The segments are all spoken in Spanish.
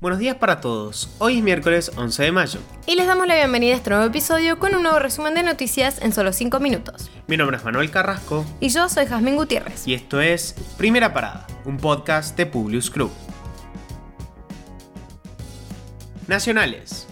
Buenos días para todos. Hoy es miércoles 11 de mayo. Y les damos la bienvenida a este nuevo episodio con un nuevo resumen de noticias en solo 5 minutos. Mi nombre es Manuel Carrasco. Y yo soy Jazmín Gutiérrez. Y esto es Primera Parada, un podcast de Publius Club. Nacionales.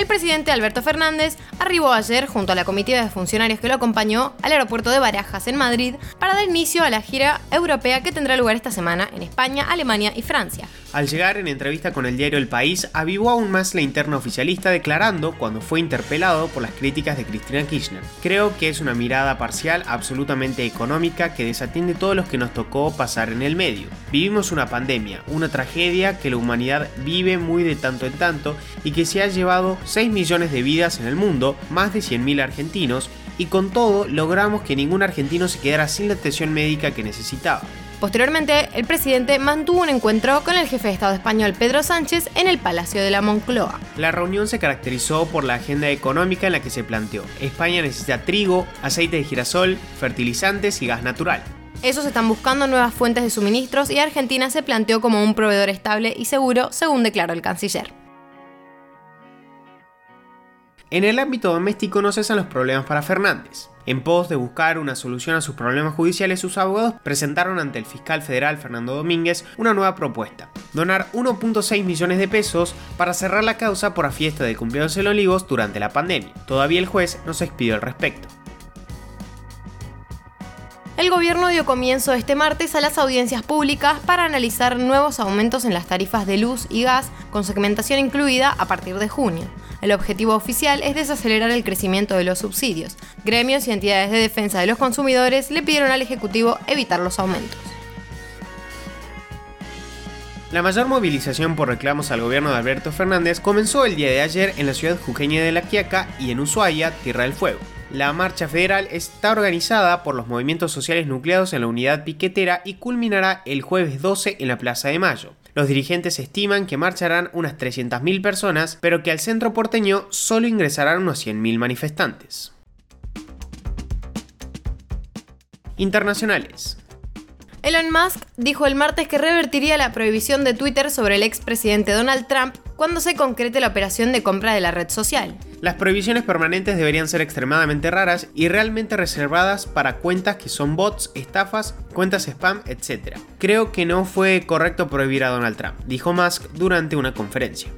El presidente Alberto Fernández arribó ayer junto a la comitiva de funcionarios que lo acompañó al aeropuerto de Barajas en Madrid para dar inicio a la gira europea que tendrá lugar esta semana en España, Alemania y Francia. Al llegar en entrevista con el diario El País, avivó aún más la interna oficialista declarando, cuando fue interpelado por las críticas de Cristina Kirchner, creo que es una mirada parcial absolutamente económica que desatiende todos los que nos tocó pasar en el medio. Vivimos una pandemia, una tragedia que la humanidad vive muy de tanto en tanto y que se ha llevado 6 millones de vidas en el mundo, más de 100.000 argentinos, y con todo logramos que ningún argentino se quedara sin la atención médica que necesitaba. Posteriormente, el presidente mantuvo un encuentro con el jefe de Estado español Pedro Sánchez en el Palacio de la Moncloa. La reunión se caracterizó por la agenda económica en la que se planteó. España necesita trigo, aceite de girasol, fertilizantes y gas natural. Esos están buscando nuevas fuentes de suministros y Argentina se planteó como un proveedor estable y seguro, según declaró el canciller. En el ámbito doméstico no cesan los problemas para Fernández. En pos de buscar una solución a sus problemas judiciales, sus abogados presentaron ante el fiscal federal Fernando Domínguez una nueva propuesta. Donar 1.6 millones de pesos para cerrar la causa por la fiesta de cumpleaños en Olivos durante la pandemia. Todavía el juez no se expidió al respecto. El gobierno dio comienzo este martes a las audiencias públicas para analizar nuevos aumentos en las tarifas de luz y gas con segmentación incluida a partir de junio. El objetivo oficial es desacelerar el crecimiento de los subsidios. Gremios y entidades de defensa de los consumidores le pidieron al Ejecutivo evitar los aumentos. La mayor movilización por reclamos al gobierno de Alberto Fernández comenzó el día de ayer en la ciudad jujeña de La Quiaca y en Ushuaia, Tierra del Fuego. La marcha federal está organizada por los movimientos sociales nucleados en la unidad piquetera y culminará el jueves 12 en la Plaza de Mayo. Los dirigentes estiman que marcharán unas 300.000 personas, pero que al centro porteño solo ingresarán unos 100.000 manifestantes. Internacionales. Elon Musk dijo el martes que revertiría la prohibición de Twitter sobre el expresidente Donald Trump cuando se concrete la operación de compra de la red social. Las prohibiciones permanentes deberían ser extremadamente raras y realmente reservadas para cuentas que son bots, estafas, cuentas spam, etc. Creo que no fue correcto prohibir a Donald Trump, dijo Musk durante una conferencia.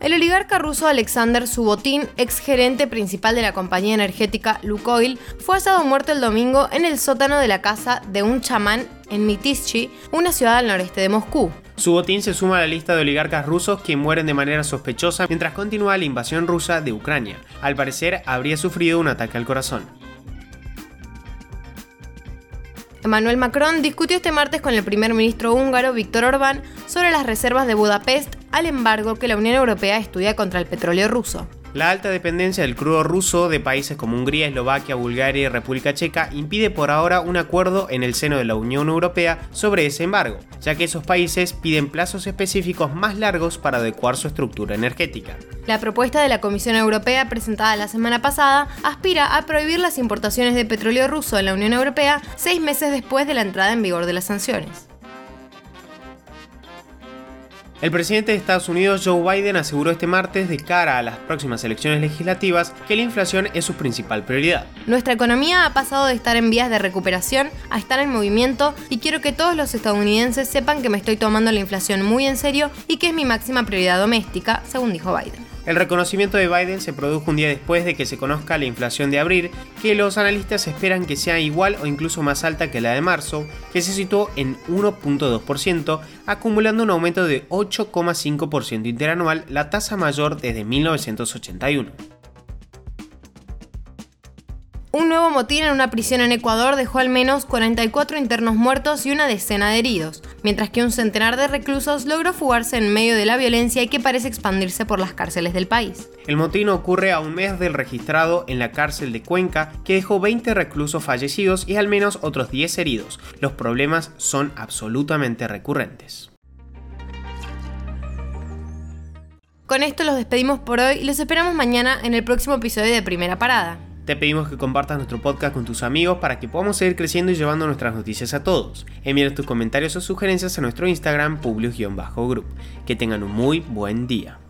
El oligarca ruso Alexander Subotin, ex gerente principal de la compañía energética Lukoil, fue hallado muerto el domingo en el sótano de la casa de un chamán en Mitishchi, una ciudad al noreste de Moscú. Subotin se suma a la lista de oligarcas rusos que mueren de manera sospechosa mientras continúa la invasión rusa de Ucrania. Al parecer, habría sufrido un ataque al corazón. Emmanuel Macron discutió este martes con el primer ministro húngaro Víctor Orbán sobre las reservas de Budapest al embargo que la Unión Europea estudia contra el petróleo ruso. La alta dependencia del crudo ruso de países como Hungría, Eslovaquia, Bulgaria y República Checa impide por ahora un acuerdo en el seno de la Unión Europea sobre ese embargo, ya que esos países piden plazos específicos más largos para adecuar su estructura energética. La propuesta de la Comisión Europea presentada la semana pasada aspira a prohibir las importaciones de petróleo ruso en la Unión Europea seis meses después de la entrada en vigor de las sanciones. El presidente de Estados Unidos, Joe Biden, aseguró este martes, de cara a las próximas elecciones legislativas, que la inflación es su principal prioridad. Nuestra economía ha pasado de estar en vías de recuperación a estar en movimiento y quiero que todos los estadounidenses sepan que me estoy tomando la inflación muy en serio y que es mi máxima prioridad doméstica, según dijo Biden. El reconocimiento de Biden se produjo un día después de que se conozca la inflación de abril, que los analistas esperan que sea igual o incluso más alta que la de marzo, que se situó en 1.2%, acumulando un aumento de 8,5% interanual, la tasa mayor desde 1981. Nuevo motín en una prisión en Ecuador dejó al menos 44 internos muertos y una decena de heridos, mientras que un centenar de reclusos logró fugarse en medio de la violencia y que parece expandirse por las cárceles del país. El motín ocurre a un mes del registrado en la cárcel de Cuenca, que dejó 20 reclusos fallecidos y al menos otros 10 heridos. Los problemas son absolutamente recurrentes. Con esto los despedimos por hoy y los esperamos mañana en el próximo episodio de Primera Parada. Te pedimos que compartas nuestro podcast con tus amigos para que podamos seguir creciendo y llevando nuestras noticias a todos. Envíanos tus comentarios o sugerencias a nuestro Instagram, publius-group. Que tengan un muy buen día.